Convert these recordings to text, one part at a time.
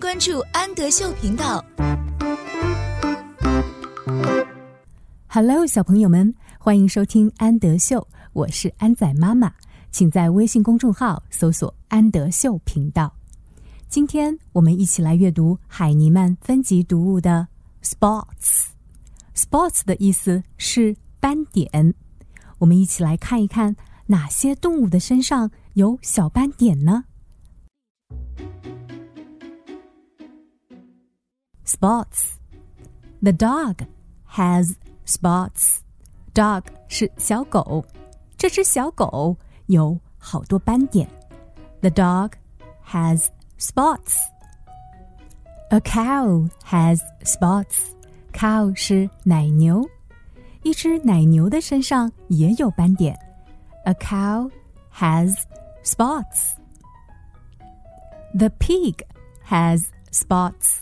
关注安德秀频道。Hello，小朋友们，欢迎收听安德秀，我是安仔妈妈，请在微信公众号搜索“安德秀频道”。今天我们一起来阅读海尼曼分级读物的 “sports”。sports 的意思是斑点。我们一起来看一看哪些动物的身上有小斑点呢 ？Spots. The dog has spots. Dog 是小狗，这只小狗有好多斑点。The dog has spots. A cow has spots. Cow 是奶牛。一只奶牛的身上也有斑点。A cow has spots. The pig has spots.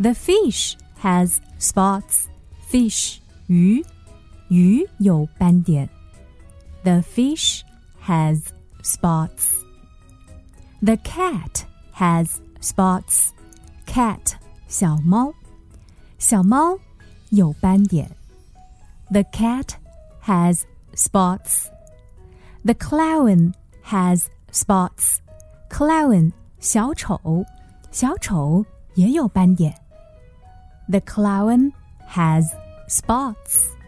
The fish has spots. Fish 鱼，鱼有斑点。The fish has spots. The cat has spots. Cat 小猫，小猫有斑点。the cat has spots. The clown has spots. Clown 小丑，小丑也有斑点。 The clown has spots.